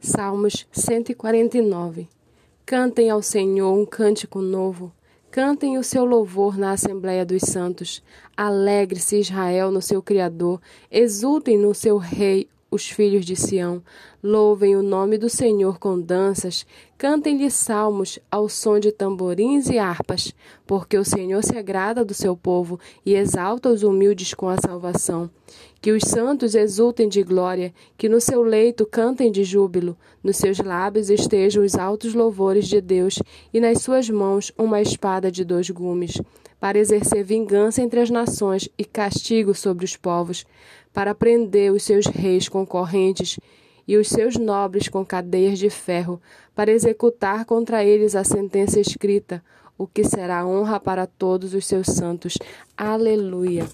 Salmos 149 Cantem ao Senhor um cântico novo. Cantem o seu louvor na Assembleia dos Santos. Alegre-se Israel no seu Criador. Exultem no seu Rei os filhos de Sião. Louvem o nome do Senhor com danças, cantem-lhe salmos ao som de tamborins e harpas, porque o Senhor se agrada do seu povo e exalta os humildes com a salvação. Que os santos exultem de glória, que no seu leito cantem de júbilo, nos seus lábios estejam os altos louvores de Deus e nas suas mãos uma espada de dois gumes para exercer vingança entre as nações e castigo sobre os povos, para prender os seus reis concorrentes e os seus nobres com cadeias de ferro, para executar contra eles a sentença escrita, o que será honra para todos os seus santos. Aleluia.